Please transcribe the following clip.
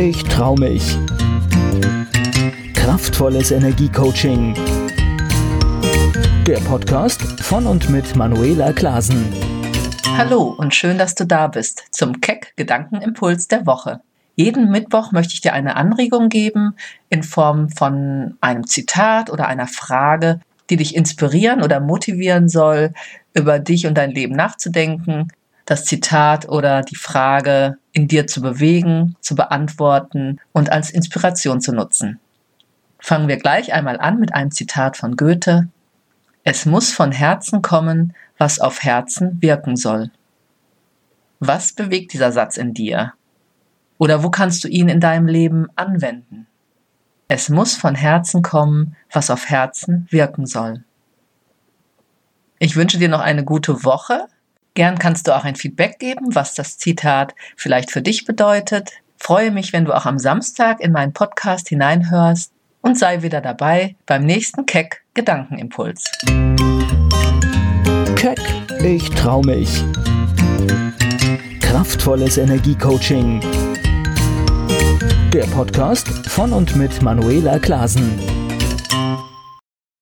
ich trau mich. Kraftvolles Energiecoaching. Der Podcast von und mit Manuela Klasen. Hallo und schön, dass du da bist zum Keck Gedankenimpuls der Woche. Jeden Mittwoch möchte ich dir eine Anregung geben in Form von einem Zitat oder einer Frage, die dich inspirieren oder motivieren soll, über dich und dein Leben nachzudenken, das Zitat oder die Frage in dir zu bewegen, zu beantworten und als Inspiration zu nutzen. Fangen wir gleich einmal an mit einem Zitat von Goethe. Es muss von Herzen kommen, was auf Herzen wirken soll. Was bewegt dieser Satz in dir? Oder wo kannst du ihn in deinem Leben anwenden? Es muss von Herzen kommen, was auf Herzen wirken soll. Ich wünsche dir noch eine gute Woche. Gern kannst du auch ein Feedback geben, was das Zitat vielleicht für dich bedeutet. Freue mich, wenn du auch am Samstag in meinen Podcast hineinhörst und sei wieder dabei beim nächsten Keck Gedankenimpuls. Keck, ich trau mich. Kraftvolles Energiecoaching der Podcast von und mit Manuela Klasen.